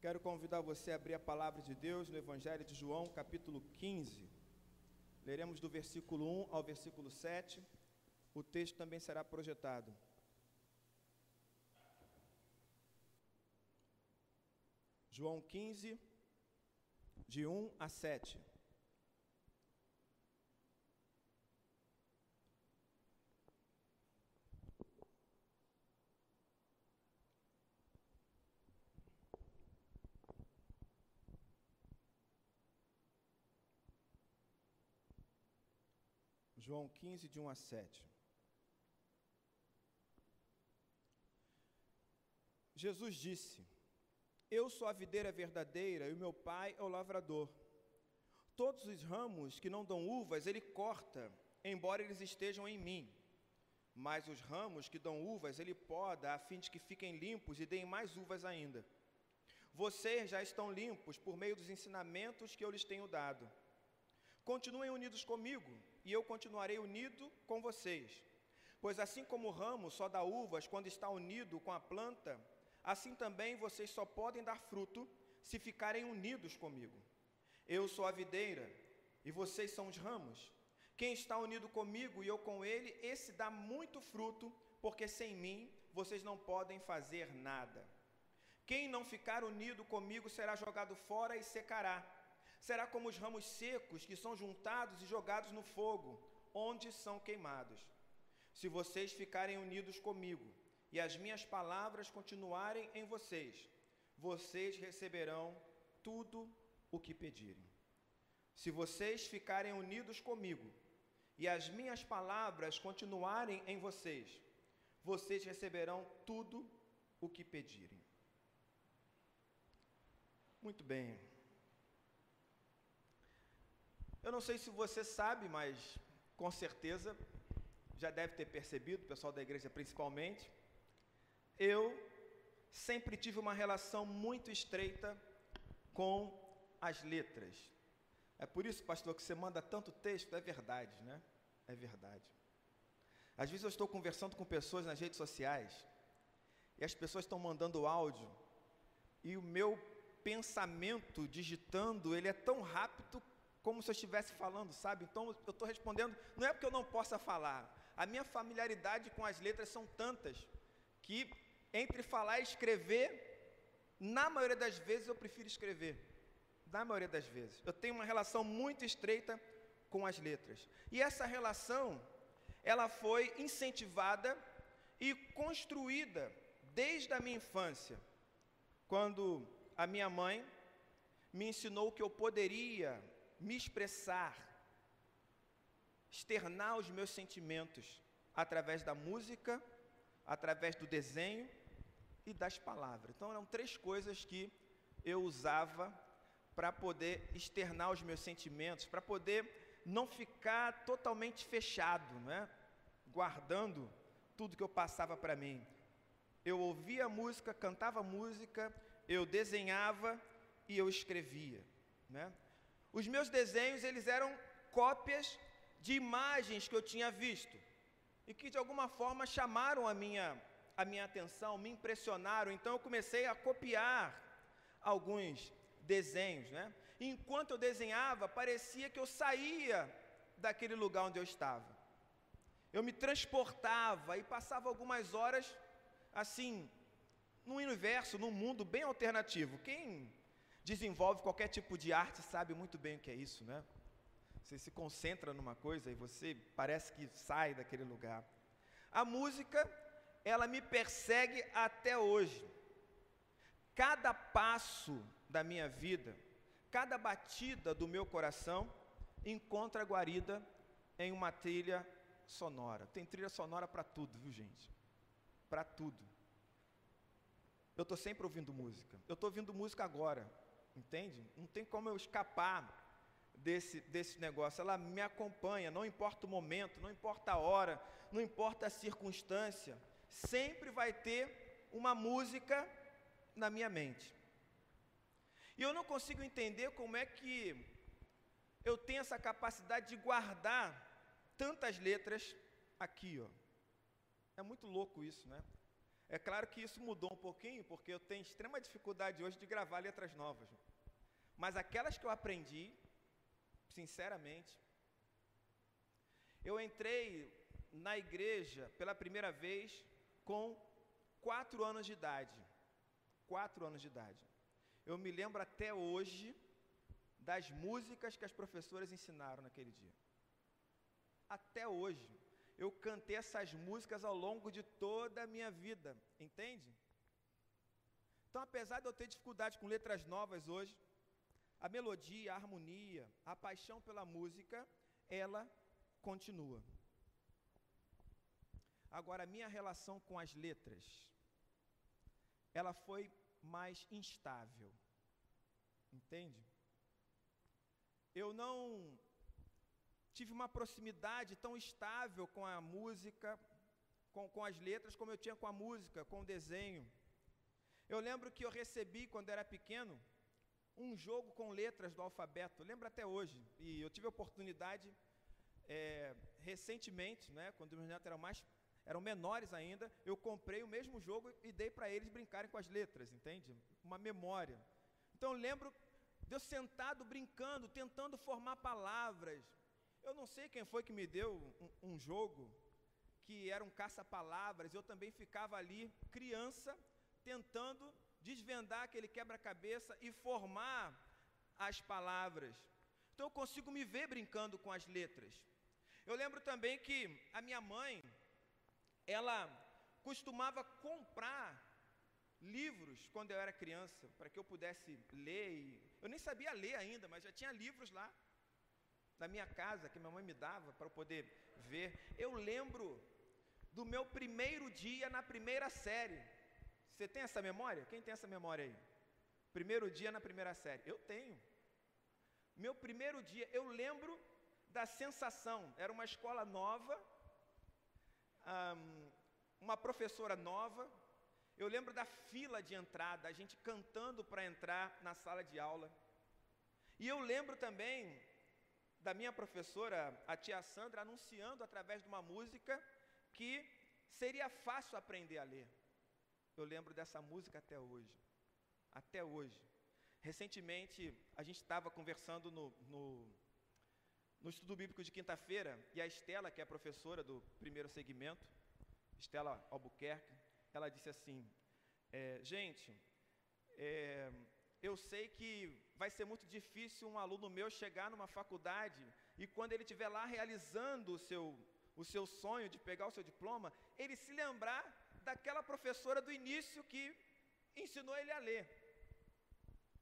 Quero convidar você a abrir a palavra de Deus no Evangelho de João, capítulo 15. Leremos do versículo 1 ao versículo 7. O texto também será projetado. João 15, de 1 a 7. João 15, de 1 a 7. Jesus disse: Eu sou a videira verdadeira e o meu pai é o lavrador. Todos os ramos que não dão uvas, ele corta, embora eles estejam em mim. Mas os ramos que dão uvas, ele poda, a fim de que fiquem limpos e deem mais uvas ainda. Vocês já estão limpos por meio dos ensinamentos que eu lhes tenho dado. Continuem unidos comigo, e eu continuarei unido com vocês. Pois assim como o ramo só dá uvas quando está unido com a planta, assim também vocês só podem dar fruto se ficarem unidos comigo. Eu sou a videira e vocês são os ramos. Quem está unido comigo e eu com ele, esse dá muito fruto, porque sem mim vocês não podem fazer nada. Quem não ficar unido comigo será jogado fora e secará. Será como os ramos secos que são juntados e jogados no fogo, onde são queimados. Se vocês ficarem unidos comigo e as minhas palavras continuarem em vocês, vocês receberão tudo o que pedirem. Se vocês ficarem unidos comigo e as minhas palavras continuarem em vocês, vocês receberão tudo o que pedirem. Muito bem. Eu não sei se você sabe, mas com certeza já deve ter percebido, o pessoal da igreja principalmente, eu sempre tive uma relação muito estreita com as letras. É por isso, pastor, que você manda tanto texto, é verdade, né? É verdade. Às vezes eu estou conversando com pessoas nas redes sociais e as pessoas estão mandando áudio e o meu pensamento digitando, ele é tão rápido como se eu estivesse falando, sabe? Então eu estou respondendo, não é porque eu não possa falar, a minha familiaridade com as letras são tantas que entre falar e escrever, na maioria das vezes eu prefiro escrever. Na maioria das vezes. Eu tenho uma relação muito estreita com as letras. E essa relação, ela foi incentivada e construída desde a minha infância, quando a minha mãe me ensinou que eu poderia me expressar, externar os meus sentimentos através da música, através do desenho e das palavras. Então eram três coisas que eu usava para poder externar os meus sentimentos, para poder não ficar totalmente fechado, né? guardando tudo que eu passava para mim. Eu ouvia música, cantava música, eu desenhava e eu escrevia. Né? Os meus desenhos, eles eram cópias de imagens que eu tinha visto e que de alguma forma chamaram a minha, a minha atenção, me impressionaram. Então eu comecei a copiar alguns desenhos, né? E enquanto eu desenhava, parecia que eu saía daquele lugar onde eu estava. Eu me transportava e passava algumas horas assim, num universo, num mundo bem alternativo. Quem desenvolve qualquer tipo de arte sabe muito bem o que é isso, né? Você se concentra numa coisa e você parece que sai daquele lugar. A música, ela me persegue até hoje. Cada passo da minha vida, cada batida do meu coração encontra guarida em uma trilha sonora. Tem trilha sonora para tudo, viu, gente? Para tudo. Eu estou sempre ouvindo música. Eu estou ouvindo música agora. Entende? Não tem como eu escapar desse, desse negócio. Ela me acompanha, não importa o momento, não importa a hora, não importa a circunstância. Sempre vai ter uma música na minha mente. E eu não consigo entender como é que eu tenho essa capacidade de guardar tantas letras aqui, ó. É muito louco isso, né? É claro que isso mudou um pouquinho, porque eu tenho extrema dificuldade hoje de gravar letras novas. Mas aquelas que eu aprendi, sinceramente, eu entrei na igreja pela primeira vez com quatro anos de idade. Quatro anos de idade. Eu me lembro até hoje das músicas que as professoras ensinaram naquele dia. Até hoje. Eu cantei essas músicas ao longo de toda a minha vida, entende? Então, apesar de eu ter dificuldade com letras novas hoje, a melodia, a harmonia, a paixão pela música, ela continua. Agora, a minha relação com as letras, ela foi mais instável. Entende? Eu não tive uma proximidade tão estável com a música, com, com as letras, como eu tinha com a música, com o desenho. Eu lembro que eu recebi, quando era pequeno, um jogo com letras do alfabeto, lembro até hoje, e eu tive a oportunidade é, recentemente, né, quando meus netos eram mais eram menores ainda, eu comprei o mesmo jogo e dei para eles brincarem com as letras, entende? Uma memória. Então eu lembro de eu sentado brincando, tentando formar palavras. Eu não sei quem foi que me deu um, um jogo que era um caça-palavras, eu também ficava ali, criança, tentando desvendar aquele quebra-cabeça e formar as palavras. Então eu consigo me ver brincando com as letras. Eu lembro também que a minha mãe, ela costumava comprar livros quando eu era criança, para que eu pudesse ler. Eu nem sabia ler ainda, mas já tinha livros lá na minha casa que minha mãe me dava para eu poder ver. Eu lembro do meu primeiro dia na primeira série. Você tem essa memória? Quem tem essa memória aí? Primeiro dia na primeira série. Eu tenho. Meu primeiro dia, eu lembro da sensação. Era uma escola nova, uma professora nova. Eu lembro da fila de entrada, a gente cantando para entrar na sala de aula. E eu lembro também da minha professora, a tia Sandra, anunciando através de uma música que seria fácil aprender a ler. Eu lembro dessa música até hoje. Até hoje. Recentemente, a gente estava conversando no, no, no, estudo bíblico de quinta-feira, e a Estela, que é professora do primeiro segmento, Estela Albuquerque, ela disse assim: é, Gente, é, eu sei que vai ser muito difícil um aluno meu chegar numa faculdade e quando ele estiver lá realizando o seu, o seu sonho de pegar o seu diploma, ele se lembrar daquela professora do início que ensinou ele a ler,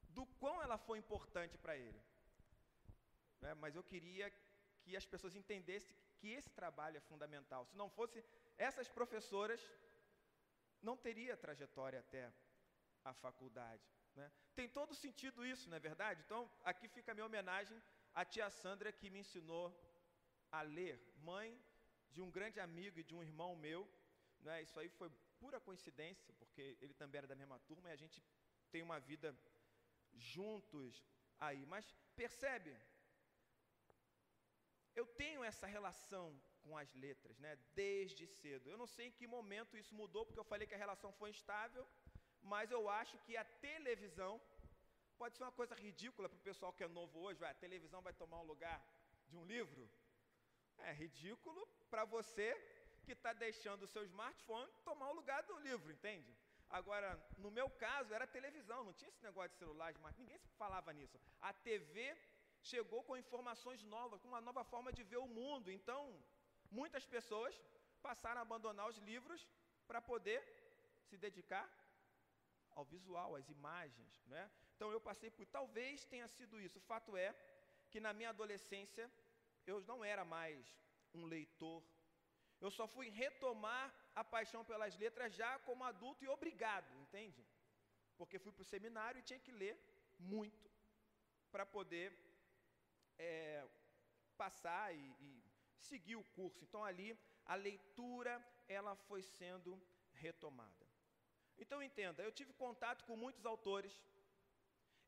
do quão ela foi importante para ele. É, mas eu queria que as pessoas entendessem que esse trabalho é fundamental. Se não fosse essas professoras, não teria trajetória até a faculdade. Né? Tem todo sentido isso, não é verdade? Então, aqui fica a minha homenagem à tia Sandra que me ensinou a ler, mãe de um grande amigo e de um irmão meu, né? Isso aí foi pura coincidência, porque ele também era da mesma turma e a gente tem uma vida juntos aí. Mas percebe? Eu tenho essa relação com as letras, né? Desde cedo. Eu não sei em que momento isso mudou, porque eu falei que a relação foi instável, mas eu acho que a televisão pode ser uma coisa ridícula para o pessoal que é novo hoje. Vai, a televisão vai tomar o lugar de um livro? É ridículo para você que está deixando o seu smartphone tomar o lugar do livro, entende? Agora, no meu caso, era televisão, não tinha esse negócio de celular, smartphone, ninguém falava nisso. A TV chegou com informações novas, com uma nova forma de ver o mundo. Então, muitas pessoas passaram a abandonar os livros para poder se dedicar ao visual, às imagens, né? Então eu passei por, talvez tenha sido isso. O fato é que na minha adolescência eu não era mais um leitor eu só fui retomar a paixão pelas letras já como adulto e obrigado, entende? Porque fui para o seminário e tinha que ler muito para poder é, passar e, e seguir o curso. Então ali a leitura ela foi sendo retomada. Então entenda, eu tive contato com muitos autores,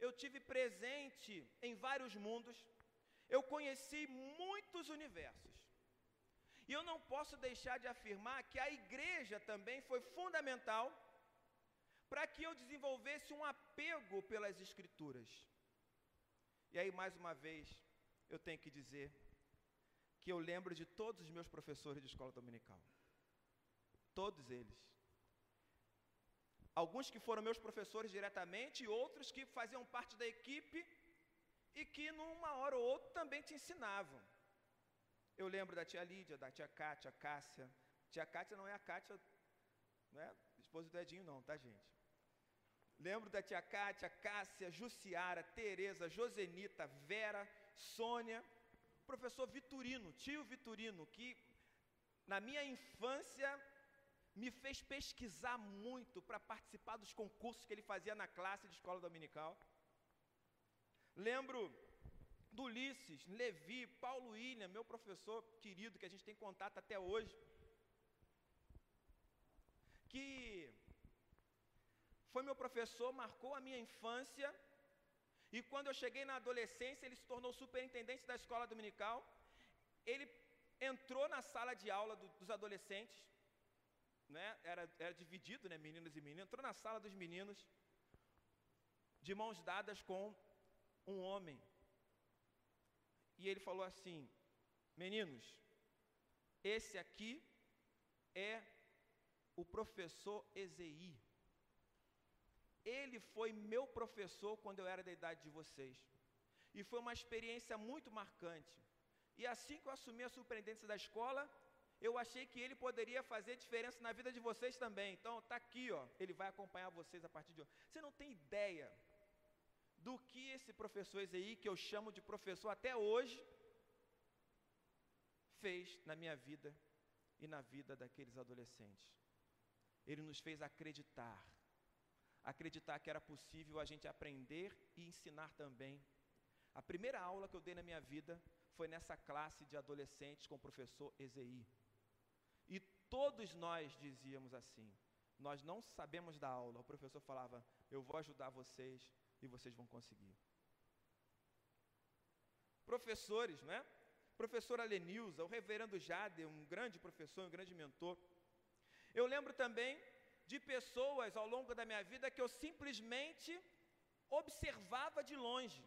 eu tive presente em vários mundos, eu conheci muitos universos. E eu não posso deixar de afirmar que a igreja também foi fundamental para que eu desenvolvesse um apego pelas Escrituras. E aí, mais uma vez, eu tenho que dizer que eu lembro de todos os meus professores de escola dominical. Todos eles. Alguns que foram meus professores diretamente e outros que faziam parte da equipe e que numa hora ou outra também te ensinavam. Eu lembro da tia Lídia, da tia Cátia, Cássia. Tia Cátia não é a Cátia, não é esposa do Edinho não, tá gente? Lembro da tia Cátia, Cássia, Jussiara, Tereza, Josenita, Vera, Sônia, professor Vitorino, tio Vitorino, que na minha infância me fez pesquisar muito para participar dos concursos que ele fazia na classe de escola dominical. Lembro do Ulisses, Levi, Paulo William, meu professor querido, que a gente tem contato até hoje, que foi meu professor, marcou a minha infância, e quando eu cheguei na adolescência, ele se tornou superintendente da escola dominical. Ele entrou na sala de aula do, dos adolescentes, né? era, era dividido, né? meninos e meninas, entrou na sala dos meninos, de mãos dadas com um homem. E ele falou assim: Meninos, esse aqui é o professor Ezei. Ele foi meu professor quando eu era da idade de vocês. E foi uma experiência muito marcante. E assim que eu assumi a superintendência da escola, eu achei que ele poderia fazer diferença na vida de vocês também. Então, está aqui, ó, ele vai acompanhar vocês a partir de hoje. Você não tem ideia do que esse professor Ezei, que eu chamo de professor até hoje, fez na minha vida e na vida daqueles adolescentes. Ele nos fez acreditar, acreditar que era possível a gente aprender e ensinar também. A primeira aula que eu dei na minha vida foi nessa classe de adolescentes com o professor Ezei. Todos nós dizíamos assim: nós não sabemos da aula. O professor falava: eu vou ajudar vocês e vocês vão conseguir. Professores, não é? Professora Lenilza, o reverendo Jade, um grande professor, um grande mentor. Eu lembro também de pessoas ao longo da minha vida que eu simplesmente observava de longe,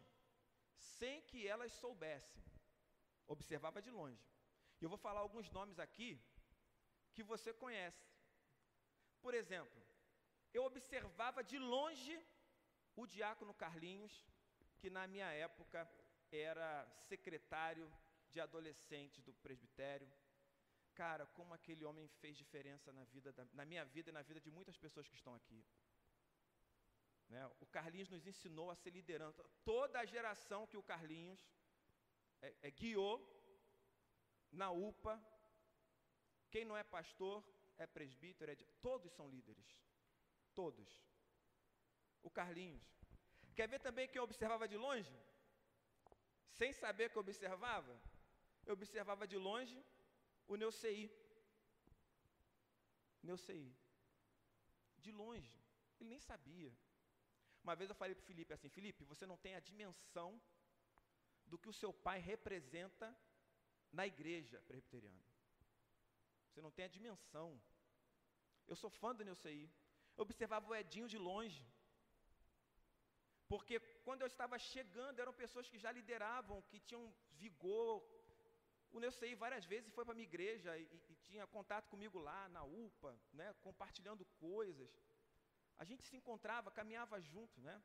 sem que elas soubessem. Observava de longe. E eu vou falar alguns nomes aqui que você conhece. Por exemplo, eu observava de longe o diácono Carlinhos, que na minha época era secretário de adolescentes do presbitério. Cara, como aquele homem fez diferença na, vida da, na minha vida e na vida de muitas pessoas que estão aqui. Né? O Carlinhos nos ensinou a ser liderança. Toda a geração que o Carlinhos é, é, guiou na UPA, quem não é pastor, é presbítero, é, todos são líderes. Todos. O Carlinhos. Quer ver também quem observava de longe? Sem saber que eu observava? Eu observava de longe o Neuci. Neuci. De longe. Ele nem sabia. Uma vez eu falei para o Felipe assim: Felipe, você não tem a dimensão do que o seu pai representa na igreja presbiteriana. Você não tem a dimensão. Eu sou fã do Neuci. Eu observava o Edinho de longe. Porque quando eu estava chegando, eram pessoas que já lideravam, que tinham vigor, o Neucei várias vezes foi para a minha igreja e, e, tinha contato comigo lá na UPA, né, compartilhando coisas. A gente se encontrava, caminhava junto, né?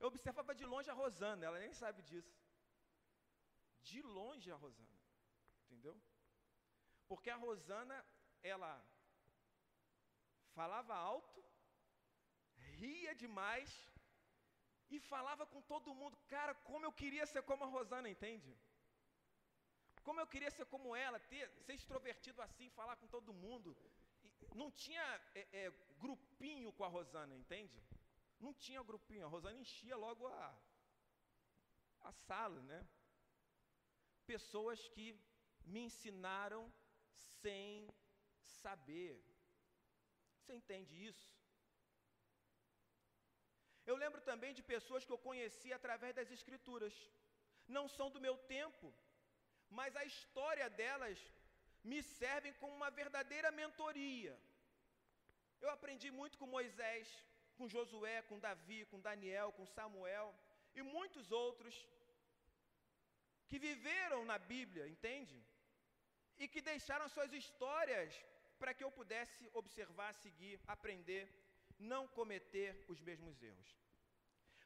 Eu observava de longe a Rosana, ela nem sabe disso. De longe a Rosana, entendeu? Porque a Rosana, ela falava alto, ria demais e falava com todo mundo. Cara, como eu queria ser como a Rosana, entende? Como eu queria ser como ela, ter, ser extrovertido assim, falar com todo mundo. E não tinha é, é, grupinho com a Rosana, entende? Não tinha grupinho. A Rosana enchia logo a, a sala, né? Pessoas que me ensinaram sem saber. Você entende isso? Eu lembro também de pessoas que eu conheci através das Escrituras. Não são do meu tempo, mas a história delas me servem como uma verdadeira mentoria. Eu aprendi muito com Moisés, com Josué, com Davi, com Daniel, com Samuel e muitos outros que viveram na Bíblia, entende? E que deixaram suas histórias para que eu pudesse observar, seguir, aprender, não cometer os mesmos erros.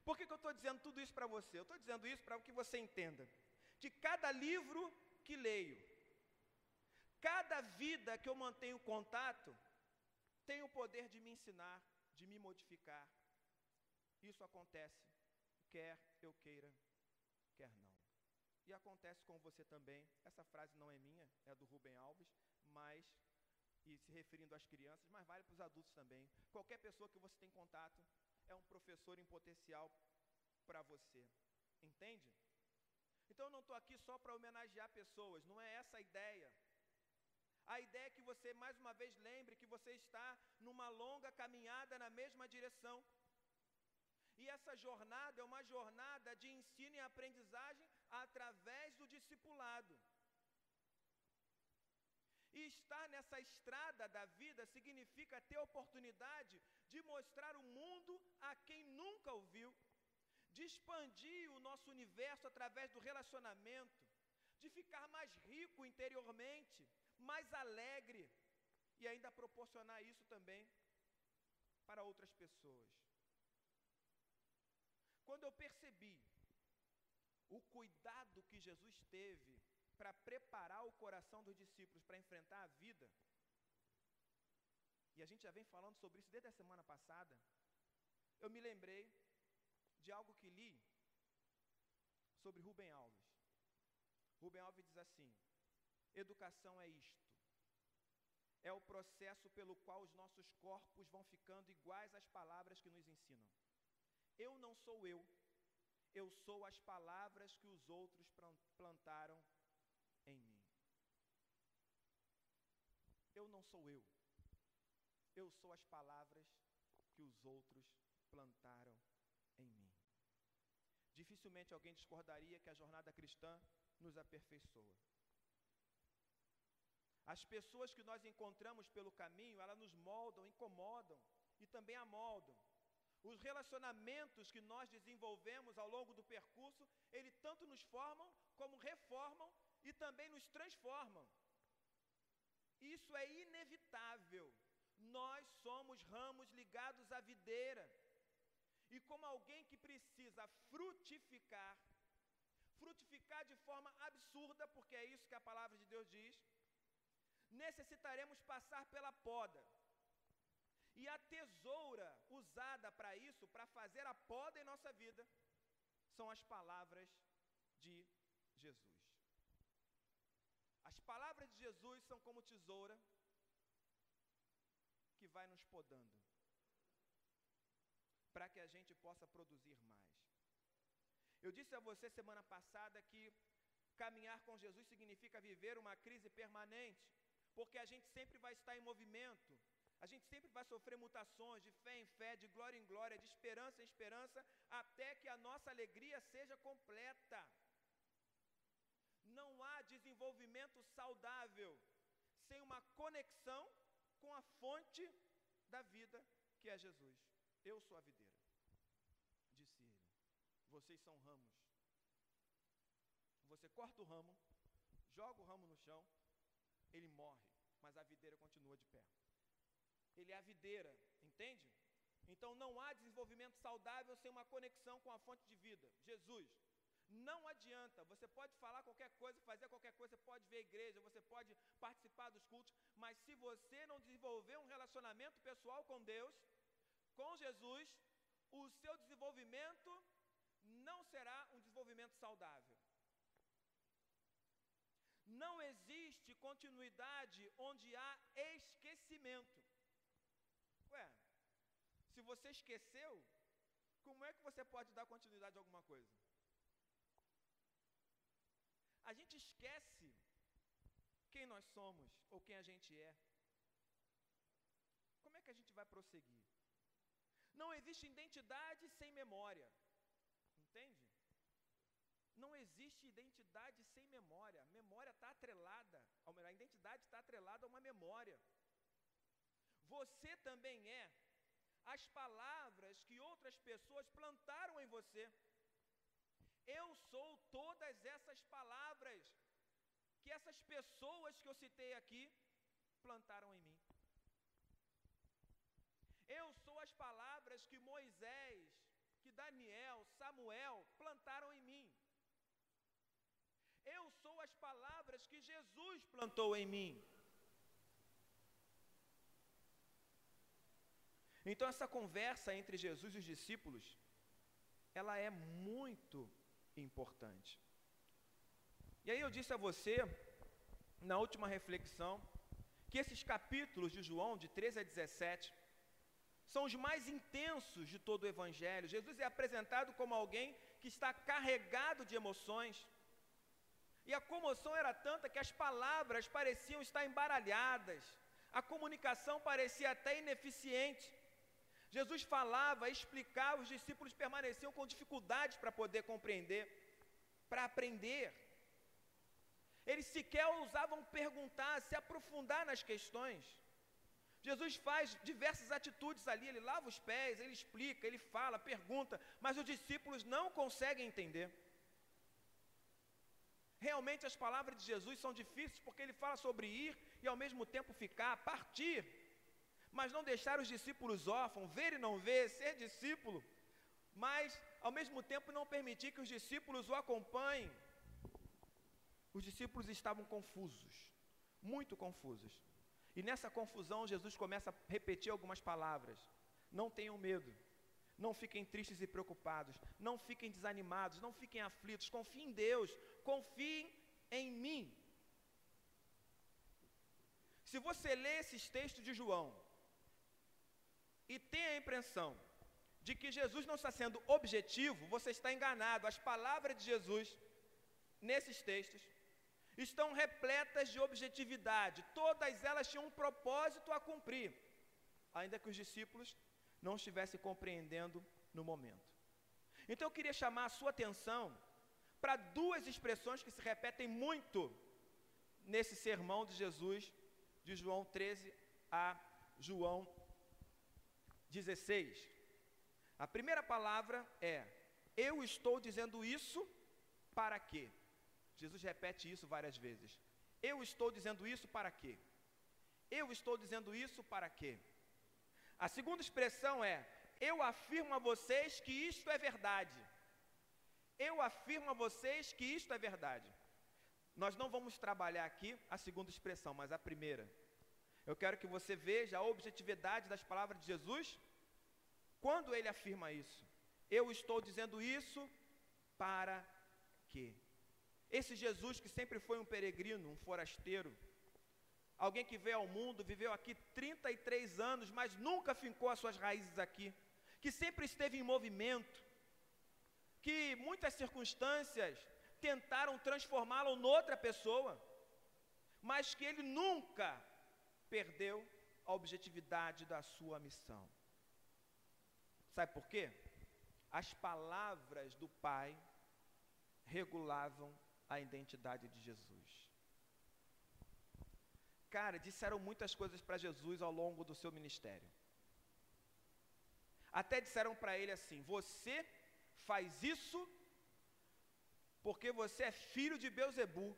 Por que, que eu estou dizendo tudo isso para você? Eu estou dizendo isso para que você entenda que cada livro que leio, cada vida que eu mantenho contato, tem o poder de me ensinar, de me modificar. Isso acontece, quer eu queira, quer não. E acontece com você também. Essa frase não é minha, é do Rubem Alves, mas e se referindo às crianças, mas vale para os adultos também. Qualquer pessoa que você tem contato é um professor em potencial para você. Entende? Então eu não estou aqui só para homenagear pessoas, não é essa a ideia. A ideia é que você mais uma vez lembre que você está numa longa caminhada na mesma direção. E essa jornada é uma jornada de ensino e aprendizagem através do discipulado. E estar nessa estrada da vida significa ter oportunidade de mostrar o mundo a quem nunca ouviu, de expandir o nosso universo através do relacionamento, de ficar mais rico interiormente, mais alegre e ainda proporcionar isso também para outras pessoas. Quando eu percebi o cuidado que Jesus teve para preparar o coração dos discípulos para enfrentar a vida, e a gente já vem falando sobre isso desde a semana passada, eu me lembrei de algo que li sobre Rubem Alves. Rubem Alves diz assim: educação é isto. É o processo pelo qual os nossos corpos vão ficando iguais às palavras que nos ensinam. Eu não sou eu, eu sou as palavras que os outros plantaram em mim. Eu não sou eu. Eu sou as palavras que os outros plantaram em mim. Dificilmente alguém discordaria que a jornada cristã nos aperfeiçoa. As pessoas que nós encontramos pelo caminho, elas nos moldam, incomodam e também amoldam. Os relacionamentos que nós desenvolvemos ao longo do percurso, eles tanto nos formam como reformam e também nos transformam. Isso é inevitável. Nós somos ramos ligados à videira. E como alguém que precisa frutificar, frutificar de forma absurda, porque é isso que a palavra de Deus diz, necessitaremos passar pela poda. E a tesoura usada para isso, para fazer a poda em nossa vida, são as palavras de Jesus. As palavras de Jesus são como tesoura que vai nos podando, para que a gente possa produzir mais. Eu disse a você semana passada que caminhar com Jesus significa viver uma crise permanente, porque a gente sempre vai estar em movimento, a gente sempre vai sofrer mutações de fé em fé, de glória em glória, de esperança em esperança, até que a nossa alegria seja completa. Não há desenvolvimento saudável sem uma conexão com a fonte da vida, que é Jesus. Eu sou a videira, disse ele. Vocês são ramos. Você corta o ramo, joga o ramo no chão, ele morre, mas a videira continua de pé. Ele é a videira, entende? Então não há desenvolvimento saudável sem uma conexão com a fonte de vida, Jesus. Não adianta, você pode falar qualquer coisa, fazer qualquer coisa, você pode ver a igreja, você pode participar dos cultos, mas se você não desenvolver um relacionamento pessoal com Deus, com Jesus, o seu desenvolvimento não será um desenvolvimento saudável. Não existe continuidade onde há esquecimento. Ué, se você esqueceu, como é que você pode dar continuidade a alguma coisa? A gente esquece quem nós somos ou quem a gente é. Como é que a gente vai prosseguir? Não existe identidade sem memória. Entende? Não existe identidade sem memória. Memória está atrelada, a identidade está atrelada a uma memória. Você também é as palavras que outras pessoas plantaram em você. Eu sou todas essas palavras que essas pessoas que eu citei aqui plantaram em mim. Eu sou as palavras que Moisés, que Daniel, Samuel plantaram em mim. Eu sou as palavras que Jesus plantou em mim. Então essa conversa entre Jesus e os discípulos, ela é muito importante. E aí eu disse a você, na última reflexão, que esses capítulos de João, de 13 a 17, são os mais intensos de todo o Evangelho. Jesus é apresentado como alguém que está carregado de emoções. E a comoção era tanta que as palavras pareciam estar embaralhadas, a comunicação parecia até ineficiente. Jesus falava, explicava, os discípulos permaneciam com dificuldades para poder compreender, para aprender. Eles sequer ousavam perguntar, se aprofundar nas questões. Jesus faz diversas atitudes ali, ele lava os pés, ele explica, ele fala, pergunta, mas os discípulos não conseguem entender. Realmente as palavras de Jesus são difíceis porque ele fala sobre ir e ao mesmo tempo ficar, partir mas não deixar os discípulos órfãos, ver e não ver, ser discípulo, mas ao mesmo tempo não permitir que os discípulos o acompanhem. Os discípulos estavam confusos, muito confusos. E nessa confusão, Jesus começa a repetir algumas palavras: Não tenham medo, não fiquem tristes e preocupados, não fiquem desanimados, não fiquem aflitos, confiem em Deus, confiem em mim. Se você lê esses textos de João, e tem a impressão de que Jesus não está sendo objetivo, você está enganado. As palavras de Jesus, nesses textos, estão repletas de objetividade, todas elas tinham um propósito a cumprir, ainda que os discípulos não estivessem compreendendo no momento. Então eu queria chamar a sua atenção para duas expressões que se repetem muito nesse sermão de Jesus, de João 13 a João 16. A primeira palavra é: Eu estou dizendo isso para quê? Jesus repete isso várias vezes. Eu estou dizendo isso para quê? Eu estou dizendo isso para quê? A segunda expressão é: Eu afirmo a vocês que isto é verdade. Eu afirmo a vocês que isto é verdade. Nós não vamos trabalhar aqui a segunda expressão, mas a primeira. Eu quero que você veja a objetividade das palavras de Jesus quando ele afirma isso. Eu estou dizendo isso para quê? Esse Jesus que sempre foi um peregrino, um forasteiro, alguém que veio ao mundo, viveu aqui 33 anos, mas nunca fincou as suas raízes aqui, que sempre esteve em movimento, que muitas circunstâncias tentaram transformá-lo noutra pessoa, mas que ele nunca perdeu a objetividade da sua missão. Sabe por quê? As palavras do Pai regulavam a identidade de Jesus. Cara, disseram muitas coisas para Jesus ao longo do seu ministério. Até disseram para ele assim: Você faz isso porque você é filho de Beuzebu.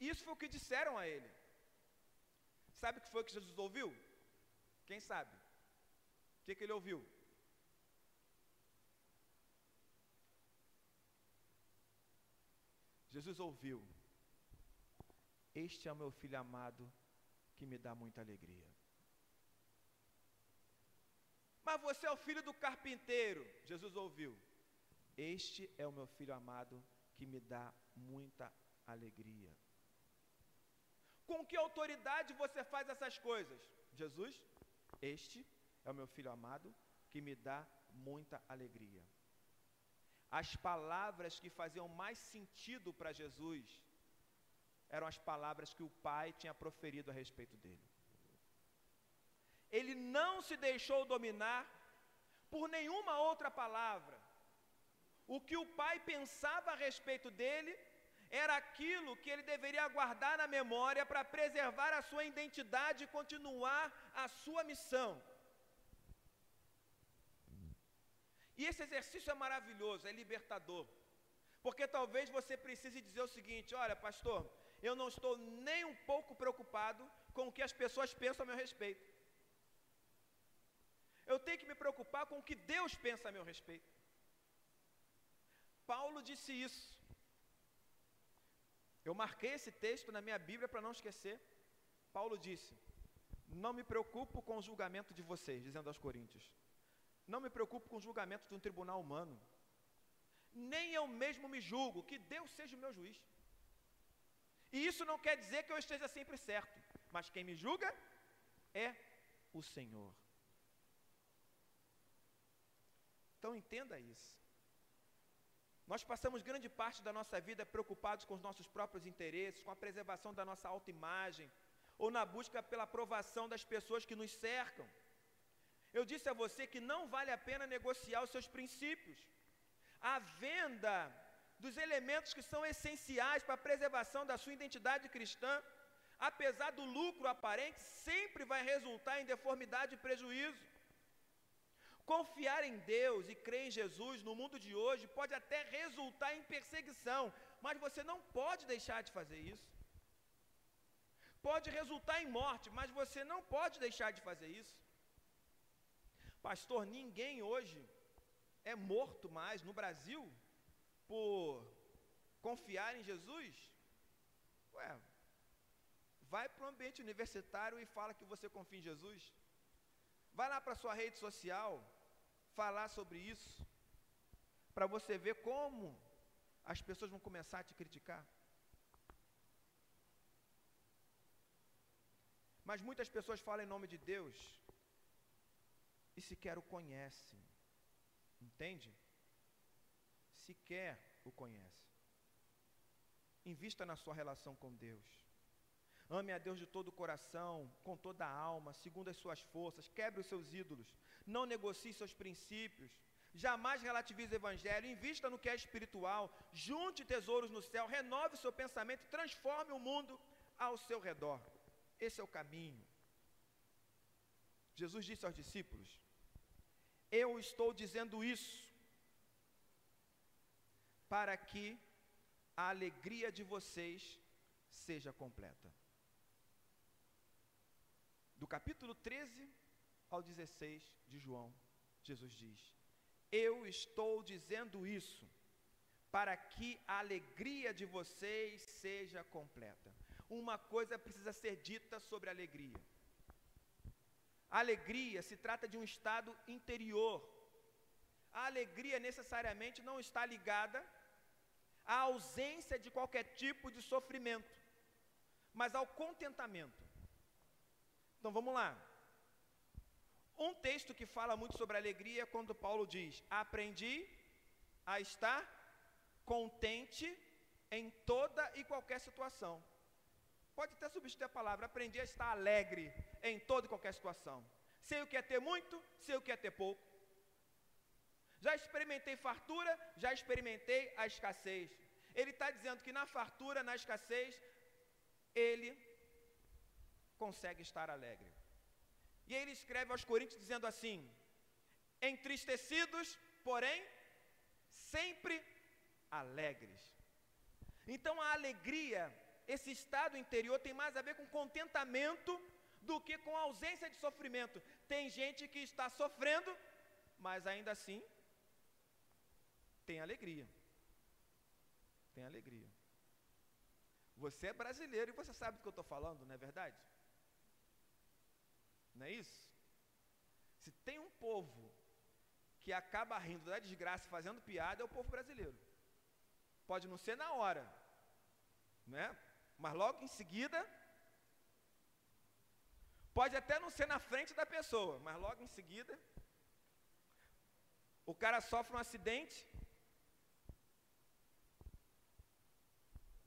Isso foi o que disseram a ele. Sabe o que foi que Jesus ouviu? Quem sabe? O que, que ele ouviu? Jesus ouviu: Este é o meu filho amado que me dá muita alegria. Mas você é o filho do carpinteiro. Jesus ouviu: Este é o meu filho amado que me dá muita alegria. Com que autoridade você faz essas coisas? Jesus, este é o meu filho amado que me dá muita alegria. As palavras que faziam mais sentido para Jesus eram as palavras que o Pai tinha proferido a respeito dele. Ele não se deixou dominar por nenhuma outra palavra. O que o pai pensava a respeito dele era aquilo que ele deveria guardar na memória para preservar a sua identidade e continuar a sua missão. E esse exercício é maravilhoso, é libertador. Porque talvez você precise dizer o seguinte: olha, pastor, eu não estou nem um pouco preocupado com o que as pessoas pensam a meu respeito. Eu tenho que me preocupar com o que Deus pensa a meu respeito. Paulo disse isso. Eu marquei esse texto na minha Bíblia para não esquecer. Paulo disse: Não me preocupo com o julgamento de vocês, dizendo aos Coríntios. Não me preocupo com o julgamento de um tribunal humano. Nem eu mesmo me julgo, que Deus seja o meu juiz. E isso não quer dizer que eu esteja sempre certo, mas quem me julga é o Senhor. Então entenda isso. Nós passamos grande parte da nossa vida preocupados com os nossos próprios interesses, com a preservação da nossa autoimagem, ou na busca pela aprovação das pessoas que nos cercam. Eu disse a você que não vale a pena negociar os seus princípios. A venda dos elementos que são essenciais para a preservação da sua identidade cristã, apesar do lucro aparente, sempre vai resultar em deformidade e prejuízo. Confiar em Deus e crer em Jesus no mundo de hoje pode até resultar em perseguição, mas você não pode deixar de fazer isso. Pode resultar em morte, mas você não pode deixar de fazer isso. Pastor, ninguém hoje é morto mais no Brasil por confiar em Jesus? Ué, vai para o ambiente universitário e fala que você confia em Jesus. Vai lá para a sua rede social, falar sobre isso, para você ver como as pessoas vão começar a te criticar. Mas muitas pessoas falam em nome de Deus e sequer o conhecem. Entende? Sequer o conhece. Invista na sua relação com Deus. Ame a Deus de todo o coração, com toda a alma, segundo as suas forças. Quebre os seus ídolos. Não negocie seus princípios. Jamais relativize o evangelho. Invista no que é espiritual. Junte tesouros no céu. Renove o seu pensamento transforme o mundo ao seu redor. Esse é o caminho. Jesus disse aos discípulos: Eu estou dizendo isso para que a alegria de vocês seja completa do capítulo 13 ao 16 de João, Jesus diz: Eu estou dizendo isso para que a alegria de vocês seja completa. Uma coisa precisa ser dita sobre alegria. A alegria se trata de um estado interior. A alegria necessariamente não está ligada à ausência de qualquer tipo de sofrimento, mas ao contentamento. Então vamos lá. Um texto que fala muito sobre alegria é quando Paulo diz: Aprendi a estar contente em toda e qualquer situação. Pode até substituir a palavra, aprendi a estar alegre em toda e qualquer situação. Sei o que é ter muito, sei o que é ter pouco. Já experimentei fartura, já experimentei a escassez. Ele está dizendo que na fartura, na escassez, ele consegue estar alegre. E ele escreve aos Coríntios dizendo assim: entristecidos, porém, sempre alegres. Então a alegria, esse estado interior, tem mais a ver com contentamento do que com ausência de sofrimento. Tem gente que está sofrendo, mas ainda assim tem alegria. Tem alegria. Você é brasileiro e você sabe do que eu estou falando, não é verdade? Não é isso? Se tem um povo que acaba rindo da desgraça fazendo piada, é o povo brasileiro. Pode não ser na hora, né? Mas logo em seguida, pode até não ser na frente da pessoa, mas logo em seguida, o cara sofre um acidente,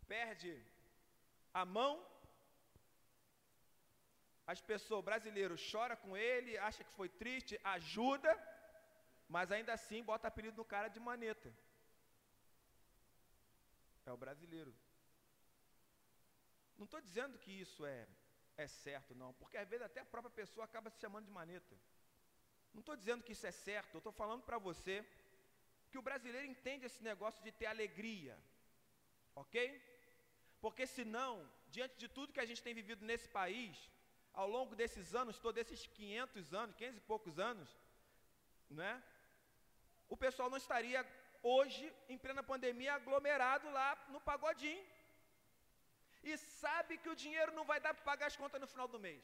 perde a mão, as pessoas, brasileiros, chora com ele, acha que foi triste, ajuda, mas ainda assim bota apelido no cara de maneta. É o brasileiro. Não estou dizendo que isso é, é certo, não, porque às vezes até a própria pessoa acaba se chamando de maneta. Não estou dizendo que isso é certo, estou falando para você que o brasileiro entende esse negócio de ter alegria, ok? Porque senão, diante de tudo que a gente tem vivido nesse país, ao longo desses anos, todos esses 500 anos, 500 e poucos anos, né? O pessoal não estaria hoje, em plena pandemia, aglomerado lá no pagodinho. E sabe que o dinheiro não vai dar para pagar as contas no final do mês.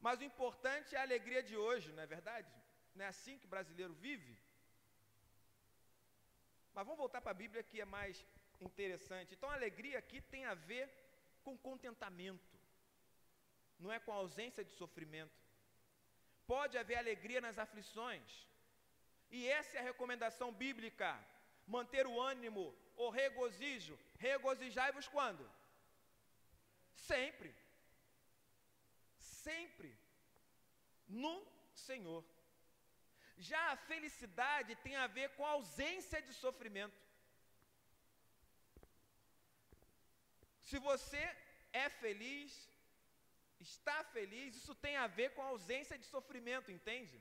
Mas o importante é a alegria de hoje, não é verdade? Não é assim que o brasileiro vive? Mas vamos voltar para a Bíblia que é mais interessante. Então a alegria aqui tem a ver com contentamento, não é com ausência de sofrimento. Pode haver alegria nas aflições, e essa é a recomendação bíblica: manter o ânimo, o regozijo. Regozijai-vos quando? Sempre. Sempre. No Senhor. Já a felicidade tem a ver com a ausência de sofrimento. Se você é feliz, está feliz, isso tem a ver com a ausência de sofrimento, entende?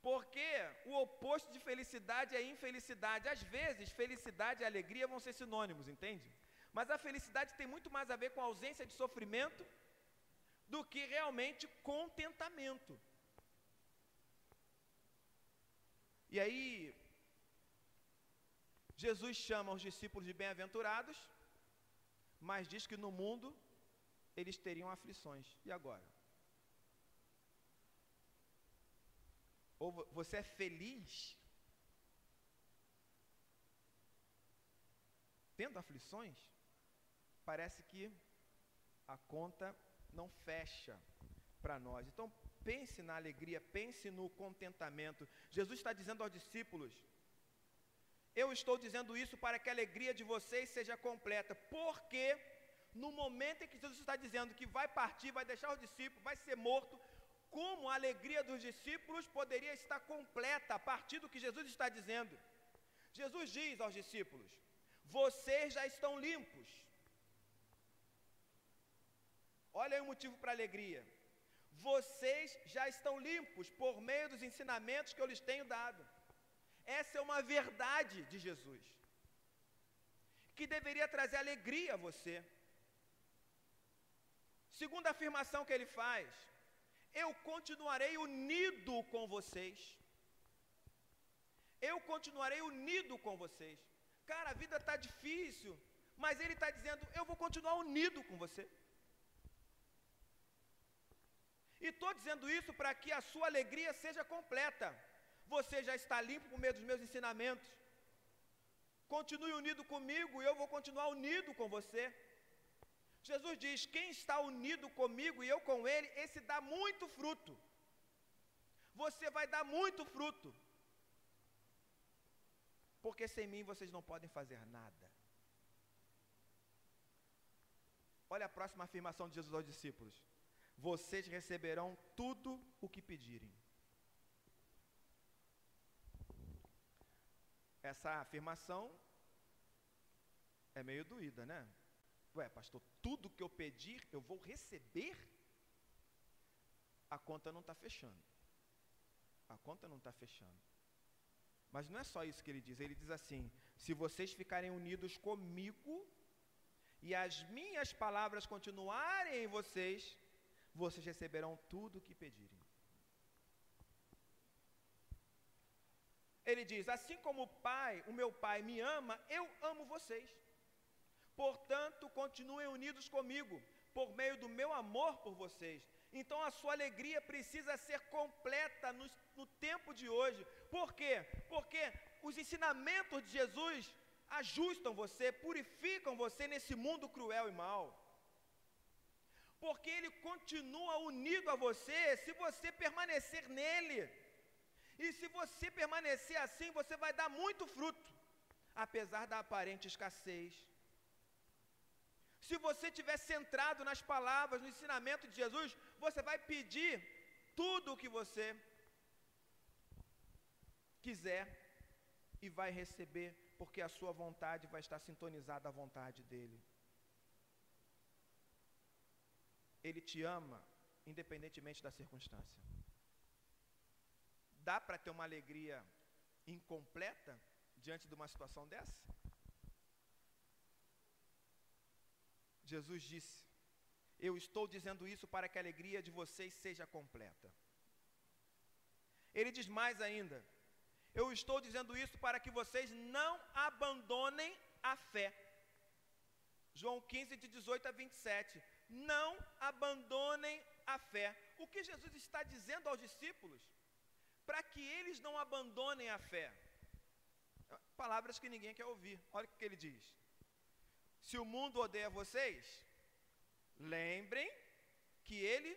Porque o oposto de felicidade é infelicidade. Às vezes, felicidade e alegria vão ser sinônimos, entende? Mas a felicidade tem muito mais a ver com a ausência de sofrimento do que realmente contentamento. E aí, Jesus chama os discípulos de bem-aventurados, mas diz que no mundo eles teriam aflições. E agora? Ou você é feliz tendo aflições? Parece que a conta não fecha para nós. Então, pense na alegria, pense no contentamento. Jesus está dizendo aos discípulos: Eu estou dizendo isso para que a alegria de vocês seja completa, porque no momento em que Jesus está dizendo que vai partir, vai deixar os discípulos, vai ser morto, como a alegria dos discípulos poderia estar completa a partir do que Jesus está dizendo? Jesus diz aos discípulos: Vocês já estão limpos. Olha aí o motivo para alegria. Vocês já estão limpos por meio dos ensinamentos que eu lhes tenho dado. Essa é uma verdade de Jesus, que deveria trazer alegria a você. Segunda afirmação que ele faz, eu continuarei unido com vocês. Eu continuarei unido com vocês. Cara, a vida está difícil, mas ele está dizendo: eu vou continuar unido com você. E estou dizendo isso para que a sua alegria seja completa. Você já está limpo por meio dos meus ensinamentos. Continue unido comigo e eu vou continuar unido com você. Jesus diz: Quem está unido comigo e eu com ele, esse dá muito fruto. Você vai dar muito fruto. Porque sem mim vocês não podem fazer nada. Olha a próxima afirmação de Jesus aos discípulos: Vocês receberão tudo o que pedirem. Essa afirmação é meio doída, né? Ué, pastor, tudo que eu pedir eu vou receber? A conta não está fechando. A conta não está fechando. Mas não é só isso que ele diz. Ele diz assim: se vocês ficarem unidos comigo e as minhas palavras continuarem em vocês, vocês receberão tudo o que pedirem. Ele diz: assim como o Pai, o meu Pai me ama, eu amo vocês. Portanto, continuem unidos comigo, por meio do meu amor por vocês. Então a sua alegria precisa ser completa no, no, tempo de hoje. Por quê? Porque os ensinamentos de Jesus ajustam você, purificam você nesse mundo cruel e mau. Porque Ele continua unido a você se você permanecer nele. E se você permanecer assim, você vai dar muito fruto, apesar da aparente escassez se você estiver centrado nas palavras, no ensinamento de Jesus, você vai pedir tudo o que você quiser e vai receber, Porque a sua vontade vai estar sintonizada à vontade dele. Ele te ama, independentemente da circunstância. Dá para ter uma alegria incompleta diante de uma situação dessa? Jesus disse: Eu estou dizendo isso para que a alegria de vocês seja completa. Ele diz mais ainda: Eu estou dizendo isso para que vocês não abandonem a fé. João 15, de 18 a 27. Não abandonem a fé. O que Jesus está dizendo aos discípulos? Para que eles não abandonem a fé. Palavras que ninguém quer ouvir. Olha o que ele diz. Se o mundo odeia vocês, lembrem que ele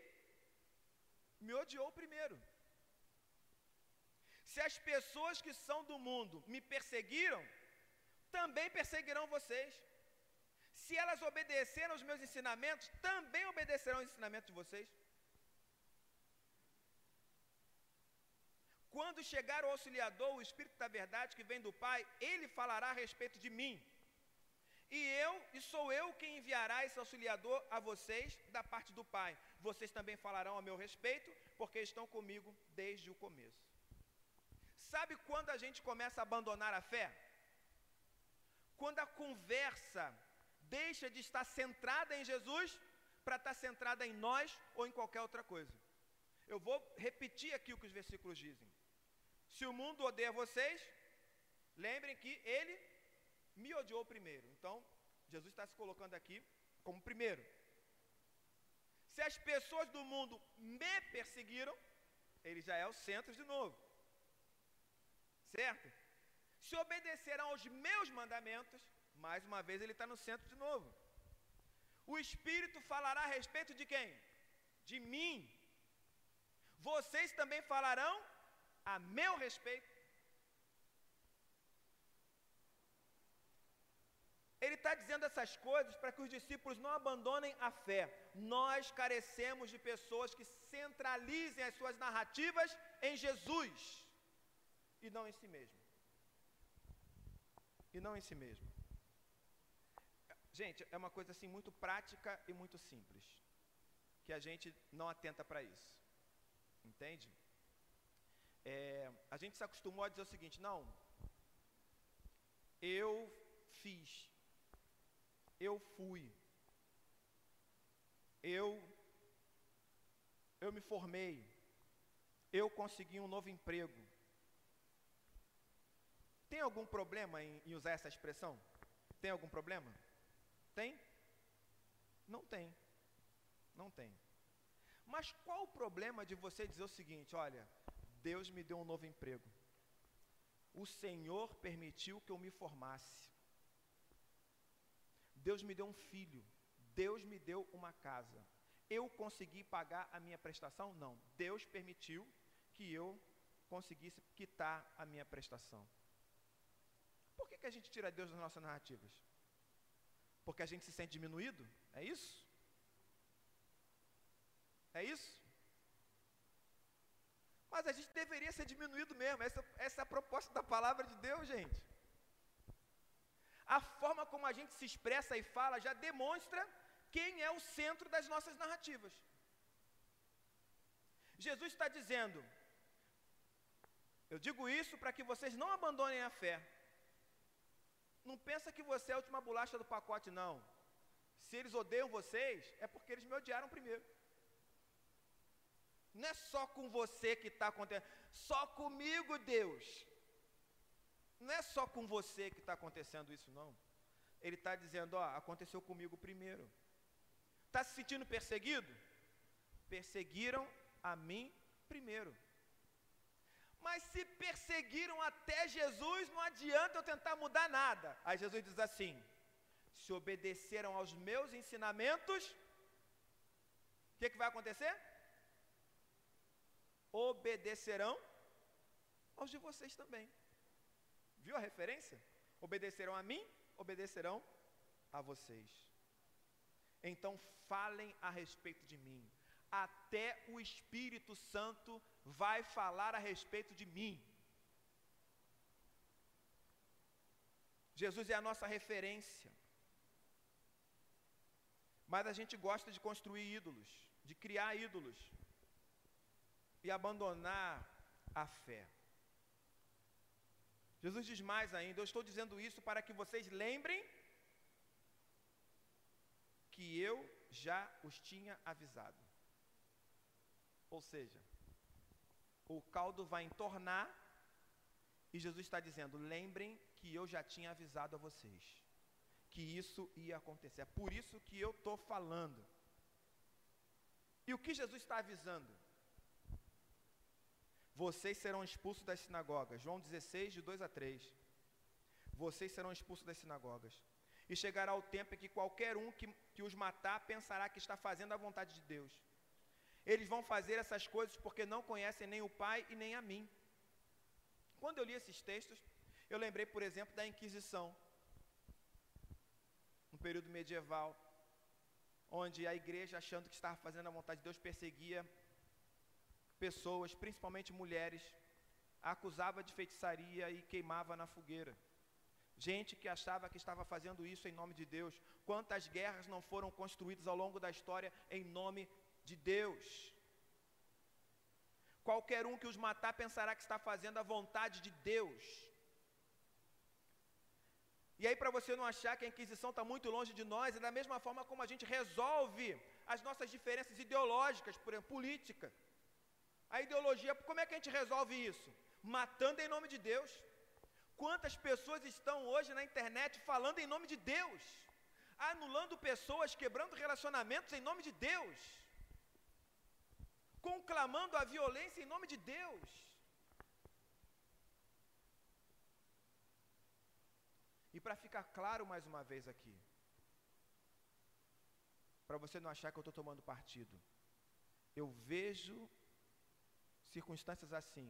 me odiou primeiro. Se as pessoas que são do mundo me perseguiram, também perseguirão vocês. Se elas obedeceram aos meus ensinamentos, também obedecerão aos ensinamentos de vocês. Quando chegar o auxiliador, o Espírito da Verdade que vem do Pai, ele falará a respeito de mim. E eu, e sou eu quem enviará esse auxiliador a vocês da parte do Pai. Vocês também falarão a meu respeito, porque estão comigo desde o começo. Sabe quando a gente começa a abandonar a fé? Quando a conversa deixa de estar centrada em Jesus para estar centrada em nós ou em qualquer outra coisa. Eu vou repetir aqui o que os versículos dizem. Se o mundo odeia vocês, lembrem que ele me odiou primeiro. Então, Jesus está se colocando aqui como primeiro. Se as pessoas do mundo me perseguiram, ele já é o centro de novo. Certo? Se obedecerão aos meus mandamentos, mais uma vez ele está no centro de novo. O Espírito falará a respeito de quem? De mim. Vocês também falarão a meu respeito. Ele está dizendo essas coisas para que os discípulos não abandonem a fé. Nós carecemos de pessoas que centralizem as suas narrativas em Jesus e não em si mesmo. E não em si mesmo. Gente, é uma coisa assim muito prática e muito simples, que a gente não atenta para isso. Entende? É, a gente se acostumou a dizer o seguinte: não, eu fiz, eu fui, eu, eu me formei, eu consegui um novo emprego. Tem algum problema em, em usar essa expressão? Tem algum problema? Tem? Não tem. Não tem. Mas qual o problema de você dizer o seguinte: olha, Deus me deu um novo emprego. O Senhor permitiu que eu me formasse. Deus me deu um filho. Deus me deu uma casa. Eu consegui pagar a minha prestação? Não. Deus permitiu que eu conseguisse quitar a minha prestação. Por que, que a gente tira Deus das nossas narrativas? Porque a gente se sente diminuído? É isso? É isso? Mas a gente deveria ser diminuído mesmo. Essa, essa é a proposta da palavra de Deus, gente. A forma como a gente se expressa e fala já demonstra quem é o centro das nossas narrativas. Jesus está dizendo: Eu digo isso para que vocês não abandonem a fé. Não pensa que você é a última bolacha do pacote, não. Se eles odeiam vocês, é porque eles me odiaram primeiro. Não é só com você que está acontecendo, só comigo, Deus. Não é só com você que está acontecendo isso, não. Ele está dizendo: ó, aconteceu comigo primeiro. Está se sentindo perseguido? Perseguiram a mim primeiro. Mas se perseguiram até Jesus, não adianta eu tentar mudar nada. Aí Jesus diz assim: se obedeceram aos meus ensinamentos, o que, que vai acontecer? obedecerão aos de vocês também. Viu a referência? Obedecerão a mim, obedecerão a vocês. Então falem a respeito de mim. Até o Espírito Santo vai falar a respeito de mim. Jesus é a nossa referência. Mas a gente gosta de construir ídolos, de criar ídolos e abandonar a fé. Jesus diz mais ainda: Eu estou dizendo isso para que vocês lembrem que eu já os tinha avisado. Ou seja, o caldo vai entornar e Jesus está dizendo: lembrem que eu já tinha avisado a vocês que isso ia acontecer. É por isso que eu estou falando. E o que Jesus está avisando? Vocês serão expulsos das sinagogas. João 16, de 2 a 3. Vocês serão expulsos das sinagogas. E chegará o tempo em que qualquer um que, que os matar pensará que está fazendo a vontade de Deus. Eles vão fazer essas coisas porque não conhecem nem o Pai e nem a mim. Quando eu li esses textos, eu lembrei, por exemplo, da Inquisição, no período medieval, onde a igreja, achando que estava fazendo a vontade de Deus, perseguia pessoas, principalmente mulheres, acusava de feitiçaria e queimava na fogueira. Gente que achava que estava fazendo isso em nome de Deus. Quantas guerras não foram construídas ao longo da história em nome de Deus? Qualquer um que os matar pensará que está fazendo a vontade de Deus. E aí, para você não achar que a Inquisição está muito longe de nós, é da mesma forma como a gente resolve as nossas diferenças ideológicas, por exemplo, política. A ideologia, como é que a gente resolve isso? Matando em nome de Deus. Quantas pessoas estão hoje na internet falando em nome de Deus? Anulando pessoas, quebrando relacionamentos em nome de Deus conclamando a violência em nome de Deus. E para ficar claro mais uma vez aqui, para você não achar que eu estou tomando partido, eu vejo circunstâncias assim,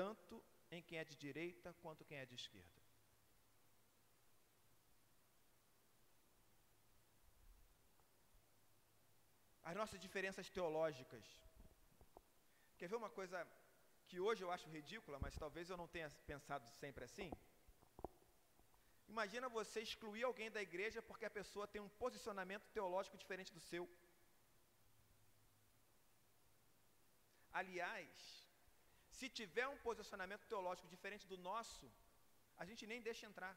tanto em quem é de direita quanto quem é de esquerda. As nossas diferenças teológicas Quer ver uma coisa que hoje eu acho ridícula, mas talvez eu não tenha pensado sempre assim? Imagina você excluir alguém da igreja porque a pessoa tem um posicionamento teológico diferente do seu. Aliás, se tiver um posicionamento teológico diferente do nosso, a gente nem deixa entrar.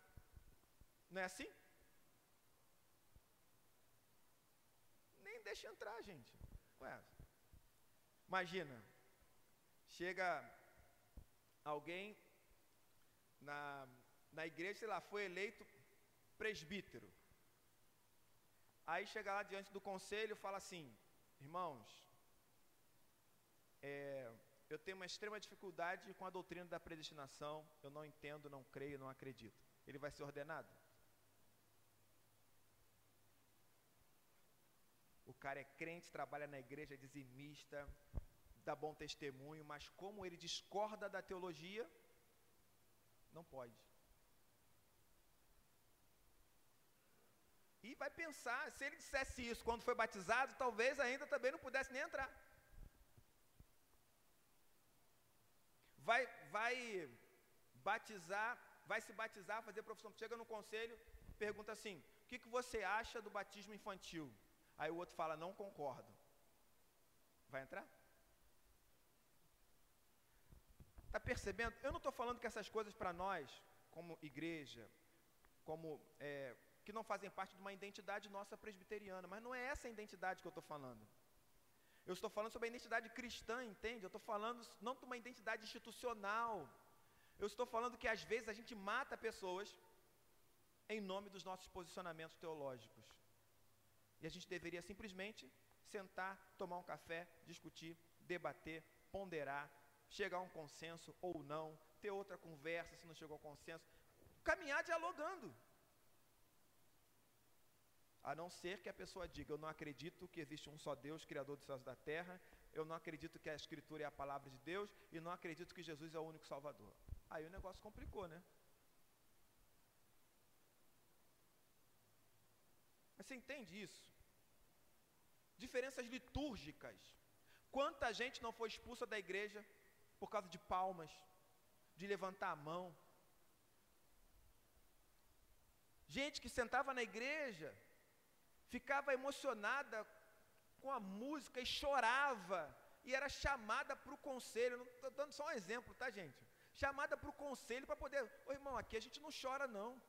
Não é assim? Nem deixa entrar, gente. Ué, imagina, Chega alguém na, na igreja, sei lá, foi eleito presbítero. Aí chega lá diante do conselho e fala assim: irmãos, é, eu tenho uma extrema dificuldade com a doutrina da predestinação, eu não entendo, não creio, não acredito. Ele vai ser ordenado? O cara é crente, trabalha na igreja, é dizimista, dá bom testemunho, mas como ele discorda da teologia, não pode. E vai pensar, se ele dissesse isso quando foi batizado, talvez ainda também não pudesse nem entrar. Vai, vai batizar, vai se batizar, fazer profissão. Chega no conselho, pergunta assim: o que, que você acha do batismo infantil? Aí o outro fala: não concordo. Vai entrar? Está percebendo? Eu não estou falando que essas coisas para nós, como igreja, como é, que não fazem parte de uma identidade nossa presbiteriana, mas não é essa a identidade que eu estou falando. Eu estou falando sobre a identidade cristã, entende? Eu estou falando não de uma identidade institucional. Eu estou falando que às vezes a gente mata pessoas em nome dos nossos posicionamentos teológicos. E a gente deveria simplesmente sentar, tomar um café, discutir, debater, ponderar, chegar a um consenso ou não, ter outra conversa se não chegou ao consenso, caminhar dialogando. A não ser que a pessoa diga: Eu não acredito que existe um só Deus, Criador dos céus e da terra, eu não acredito que a Escritura é a palavra de Deus e não acredito que Jesus é o único Salvador. Aí o negócio complicou, né? Mas você entende isso? Diferenças litúrgicas. Quanta gente não foi expulsa da igreja por causa de palmas, de levantar a mão. Gente que sentava na igreja, ficava emocionada com a música e chorava, e era chamada para o conselho. Estou dando só um exemplo, tá, gente? Chamada para o conselho para poder. Ô irmão, aqui a gente não chora, não.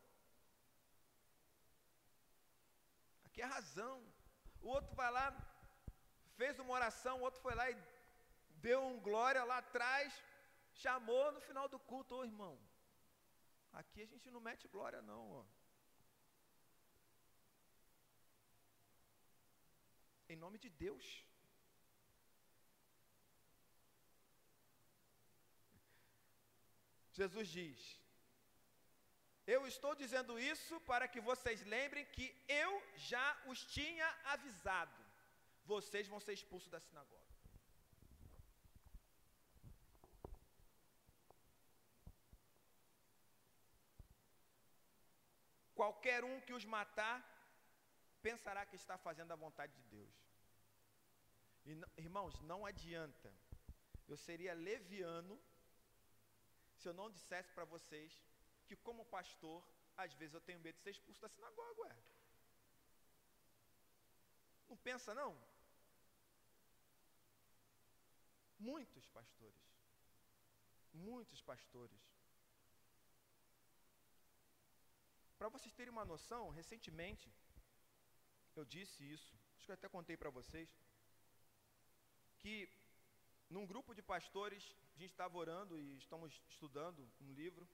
Aqui é razão. O outro vai lá, fez uma oração, o outro foi lá e deu um glória lá atrás, chamou no final do culto, ô irmão. Aqui a gente não mete glória, não, ó. Em nome de Deus. Jesus diz: Eu estou dizendo isso para que vocês lembrem que eu já os tinha avisado. Vocês vão ser expulsos da sinagoga. Qualquer um que os matar pensará que está fazendo a vontade de Deus. E, irmãos, não adianta. Eu seria leviano se eu não dissesse para vocês que, como pastor, às vezes eu tenho medo de ser expulso da sinagoga, ué. Não pensa, não? Muitos pastores, muitos pastores. Para vocês terem uma noção, recentemente, eu disse isso, acho que eu até contei para vocês, que num grupo de pastores, a gente estava orando e estamos estudando um livro,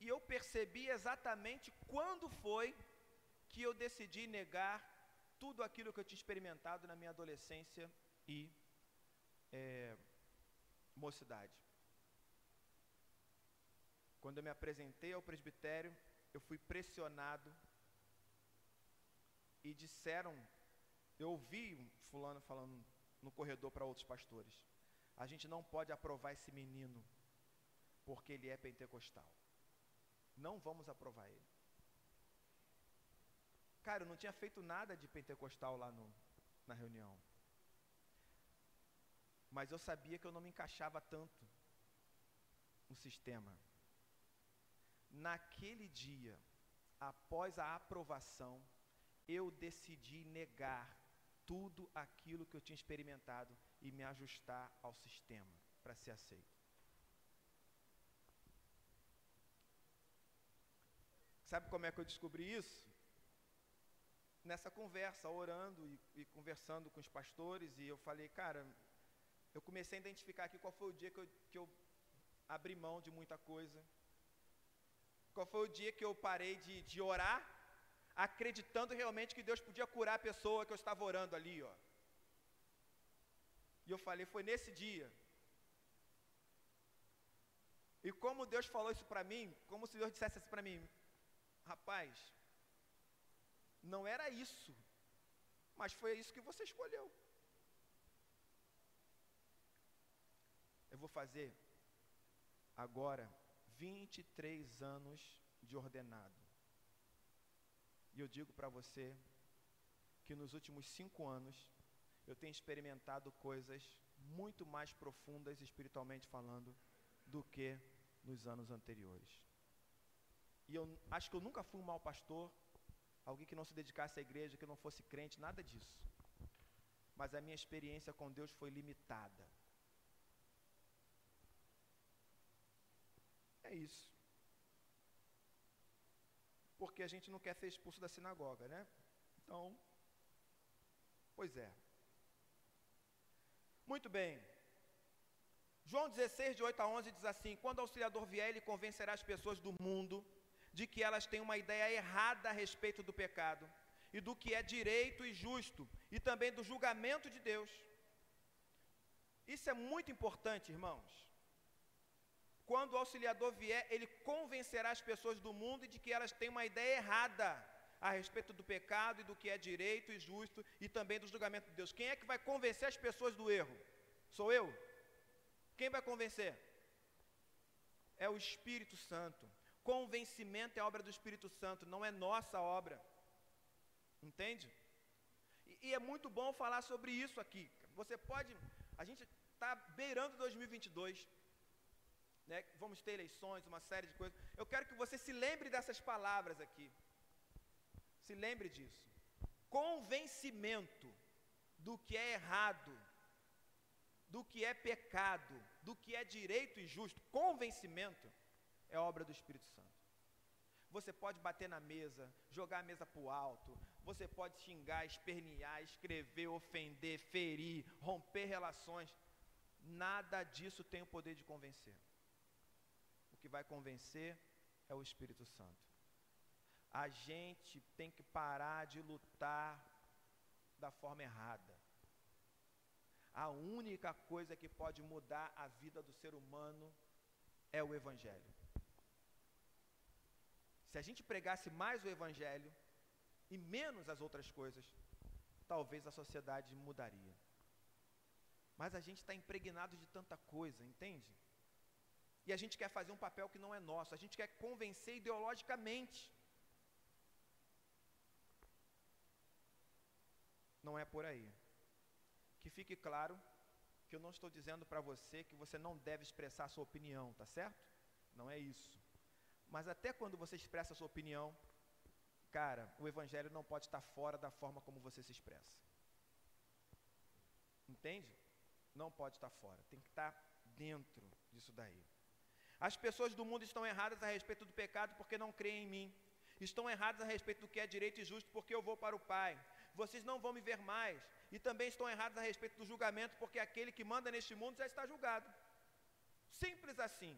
e eu percebi exatamente quando foi que eu decidi negar tudo aquilo que eu tinha experimentado na minha adolescência e é, mocidade. Quando eu me apresentei ao presbitério, eu fui pressionado e disseram, eu ouvi fulano falando no corredor para outros pastores. A gente não pode aprovar esse menino porque ele é pentecostal. Não vamos aprovar ele. Cara, eu não tinha feito nada de pentecostal lá no, na reunião. Mas eu sabia que eu não me encaixava tanto no sistema. Naquele dia, após a aprovação, eu decidi negar tudo aquilo que eu tinha experimentado e me ajustar ao sistema para ser aceito. Sabe como é que eu descobri isso? Nessa conversa, orando e, e, conversando com os pastores, e eu falei, cara, eu comecei a identificar aqui qual foi o dia que eu, que eu abri mão de muita coisa. Qual foi o dia que eu parei de, de orar acreditando realmente que Deus podia curar a pessoa que eu estava orando ali, ó. E eu falei, foi nesse dia. E como Deus falou isso para mim, como se Deus dissesse isso para mim, rapaz, não era isso, mas foi isso que você escolheu. Eu vou fazer agora 23 anos de ordenado. E eu digo para você que nos últimos cinco anos eu tenho experimentado coisas muito mais profundas espiritualmente falando do que nos anos anteriores. E eu acho que eu nunca fui um mau pastor, alguém que não se dedicasse à igreja, que não fosse crente, nada disso. Mas a minha experiência com Deus foi limitada. É isso porque a gente não quer ser expulso da sinagoga, né? Então, pois é. Muito bem. João 16, de 8 a 11 diz assim: Quando o auxiliador vier, ele convencerá as pessoas do mundo de que elas têm uma ideia errada a respeito do pecado e do que é direito e justo, e também do julgamento de Deus. Isso é muito importante, irmãos. Quando o auxiliador vier, ele convencerá as pessoas do mundo de que elas têm uma ideia errada a respeito do pecado e do que é direito e justo e também do julgamento de Deus. Quem é que vai convencer as pessoas do erro? Sou eu? Quem vai convencer? É o Espírito Santo. Convencimento é obra do Espírito Santo, não é nossa obra. Entende? E, e é muito bom falar sobre isso aqui. Você pode. A gente está beirando 2022. Né? vamos ter eleições, uma série de coisas. Eu quero que você se lembre dessas palavras aqui. Se lembre disso. Convencimento do que é errado, do que é pecado, do que é direito e justo. Convencimento é obra do Espírito Santo. Você pode bater na mesa, jogar a mesa para o alto, você pode xingar, espernear, escrever, ofender, ferir, romper relações. Nada disso tem o poder de convencer. Que vai convencer é o Espírito Santo. A gente tem que parar de lutar da forma errada. A única coisa que pode mudar a vida do ser humano é o Evangelho. Se a gente pregasse mais o Evangelho e menos as outras coisas, talvez a sociedade mudaria. Mas a gente está impregnado de tanta coisa, entende? E a gente quer fazer um papel que não é nosso, a gente quer convencer ideologicamente. Não é por aí. Que fique claro que eu não estou dizendo para você que você não deve expressar sua opinião, tá certo? Não é isso. Mas até quando você expressa a sua opinião, cara, o evangelho não pode estar fora da forma como você se expressa. Entende? Não pode estar fora, tem que estar dentro disso daí. As pessoas do mundo estão erradas a respeito do pecado porque não creem em mim. Estão erradas a respeito do que é direito e justo porque eu vou para o Pai. Vocês não vão me ver mais. E também estão errados a respeito do julgamento porque aquele que manda neste mundo já está julgado. Simples assim.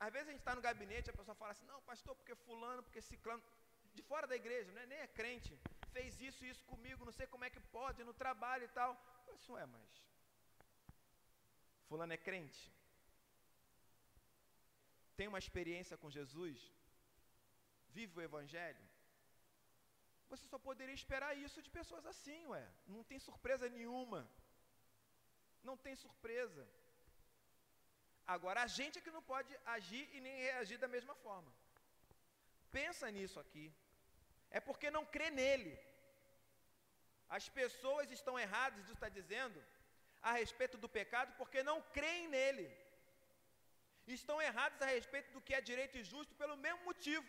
Às vezes a gente está no gabinete a pessoa fala assim, não, pastor, porque fulano, porque ciclano, de fora da igreja, né, nem é crente, fez isso e isso comigo, não sei como é que pode, no trabalho e tal. Isso é, mas fulano é crente? Tem uma experiência com Jesus? Vive o Evangelho? Você só poderia esperar isso de pessoas assim, ué. Não tem surpresa nenhuma. Não tem surpresa. Agora, a gente é que não pode agir e nem reagir da mesma forma. Pensa nisso aqui. É porque não crê nele. As pessoas estão erradas, Jesus está dizendo, a respeito do pecado, porque não creem nele. Estão erradas a respeito do que é direito e justo pelo mesmo motivo.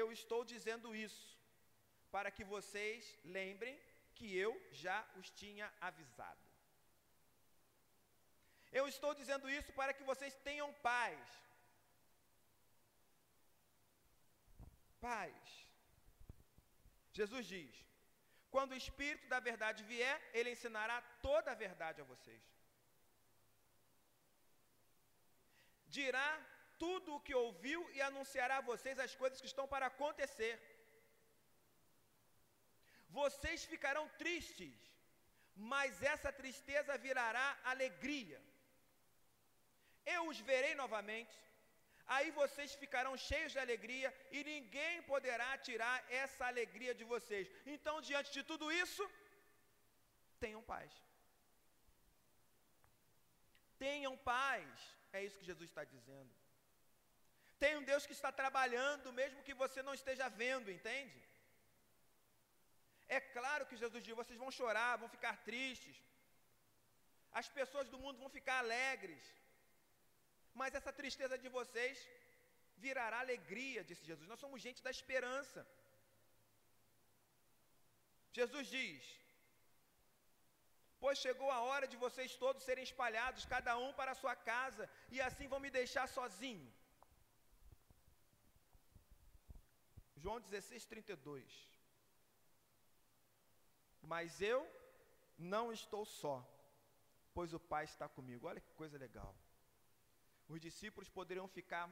Eu estou dizendo isso para que vocês lembrem que eu já os tinha avisado. Eu estou dizendo isso para que vocês tenham paz. Paz. Jesus diz: quando o Espírito da verdade vier, ele ensinará toda a verdade a vocês. Dirá tudo o que ouviu e anunciará a vocês as coisas que estão para acontecer. Vocês ficarão tristes, mas essa tristeza virará alegria. Eu os verei novamente, aí vocês ficarão cheios de alegria e ninguém poderá tirar essa alegria de vocês. Então, diante de tudo isso, tenham paz. Tenham paz, é isso que Jesus está dizendo. Tem um Deus que está trabalhando, mesmo que você não esteja vendo, entende? É claro que Jesus diz: vocês vão chorar, vão ficar tristes, as pessoas do mundo vão ficar alegres, mas essa tristeza de vocês virará alegria, disse Jesus. Nós somos gente da esperança. Jesus diz: Pois chegou a hora de vocês todos serem espalhados, cada um para a sua casa, e assim vão me deixar sozinho. João 16, 32. Mas eu não estou só, pois o Pai está comigo. Olha que coisa legal. Os discípulos poderiam ficar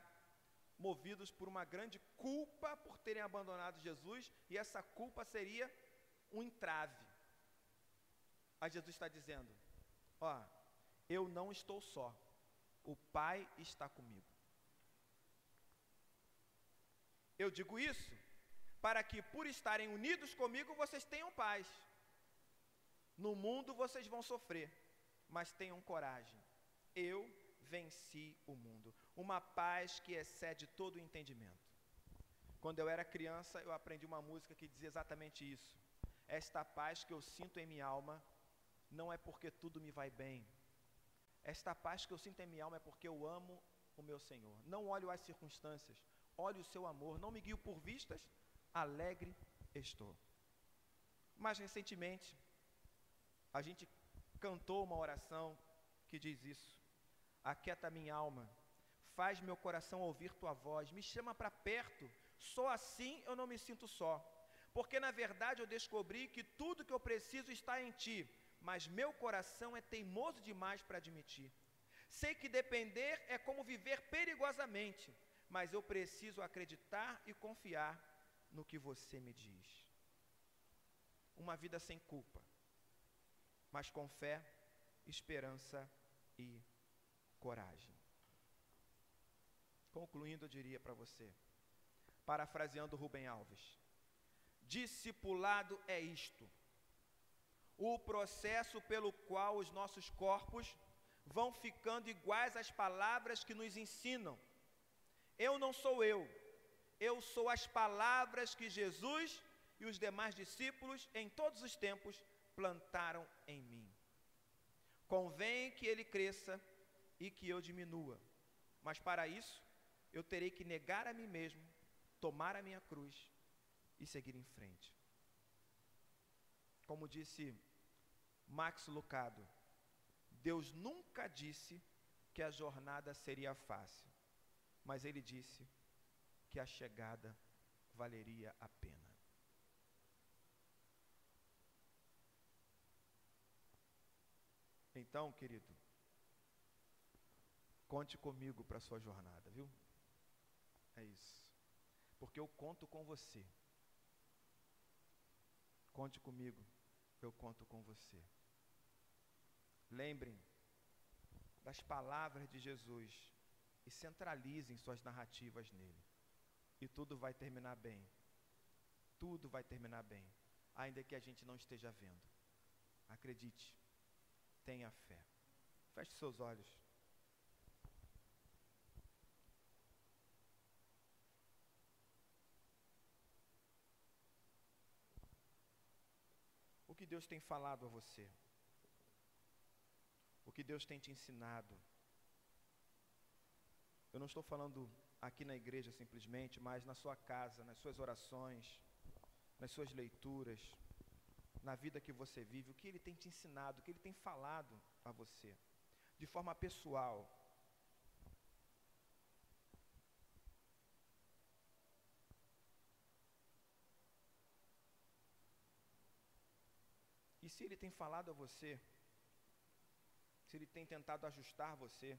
movidos por uma grande culpa por terem abandonado Jesus, e essa culpa seria um entrave. Mas Jesus está dizendo: Ó, eu não estou só, o Pai está comigo. Eu digo isso para que, por estarem unidos comigo, vocês tenham paz. No mundo vocês vão sofrer, mas tenham coragem. Eu venci o mundo. Uma paz que excede todo o entendimento. Quando eu era criança, eu aprendi uma música que dizia exatamente isso. Esta paz que eu sinto em minha alma não é porque tudo me vai bem. Esta paz que eu sinto em minha alma é porque eu amo o meu Senhor. Não olho as circunstâncias, olho o seu amor. Não me guio por vistas, alegre estou. Mais recentemente, a gente cantou uma oração que diz isso: Aquieta minha alma, faz meu coração ouvir tua voz, me chama para perto, só assim eu não me sinto só. Porque na verdade eu descobri que tudo que eu preciso está em ti, mas meu coração é teimoso demais para admitir. Sei que depender é como viver perigosamente, mas eu preciso acreditar e confiar no que você me diz. Uma vida sem culpa, mas com fé, esperança e coragem. Concluindo, eu diria para você, parafraseando Rubem Alves: discipulado é isto, o processo pelo qual os nossos corpos vão ficando iguais às palavras que nos ensinam. Eu não sou eu, eu sou as palavras que Jesus e os demais discípulos em todos os tempos plantaram em mim. Convém que ele cresça e que eu diminua, mas para isso eu terei que negar a mim mesmo, tomar a minha cruz e seguir em frente. Como disse Max Lucado, Deus nunca disse que a jornada seria fácil, mas Ele disse que a chegada valeria a pena. Então, querido, conte comigo para a sua jornada, viu? É isso. Porque eu conto com você. Conte comigo, eu conto com você. Lembrem das palavras de Jesus e centralizem suas narrativas nele. E tudo vai terminar bem. Tudo vai terminar bem, ainda que a gente não esteja vendo. Acredite, tenha fé. Feche seus olhos. Que Deus tem falado a você? O que Deus tem te ensinado? Eu não estou falando aqui na igreja simplesmente, mas na sua casa, nas suas orações, nas suas leituras, na vida que você vive, o que Ele tem te ensinado, o que Ele tem falado a você, de forma pessoal. E se Ele tem falado a você, se Ele tem tentado ajustar você,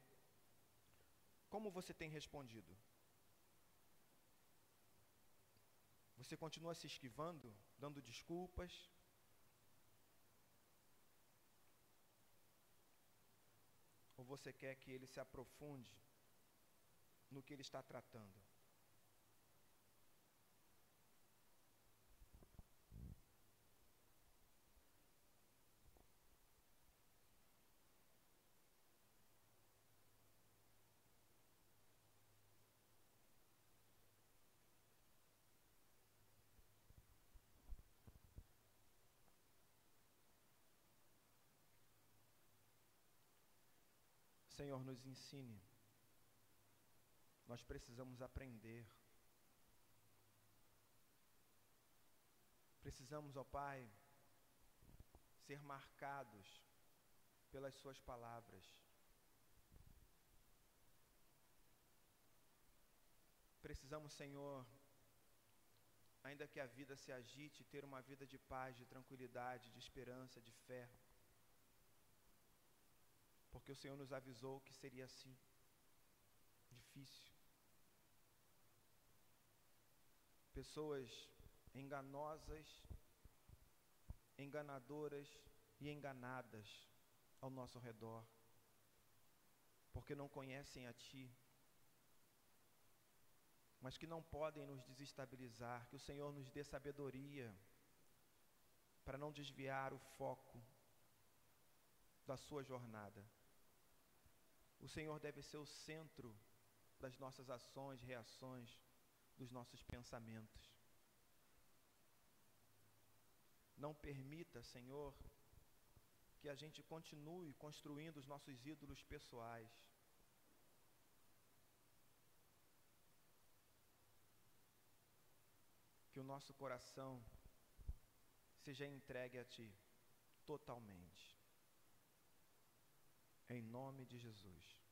como você tem respondido? Você continua se esquivando, dando desculpas? Ou você quer que ele se aprofunde no que ele está tratando? Senhor, nos ensine. Nós precisamos aprender. Precisamos, ó Pai, ser marcados pelas Suas palavras. Precisamos, Senhor, ainda que a vida se agite, ter uma vida de paz, de tranquilidade, de esperança, de fé porque o Senhor nos avisou que seria assim difícil. Pessoas enganosas, enganadoras e enganadas ao nosso redor, porque não conhecem a Ti, mas que não podem nos desestabilizar. Que o Senhor nos dê sabedoria para não desviar o foco da Sua jornada. O Senhor deve ser o centro das nossas ações, reações, dos nossos pensamentos. Não permita, Senhor, que a gente continue construindo os nossos ídolos pessoais. Que o nosso coração seja entregue a Ti totalmente. Em nome de Jesus.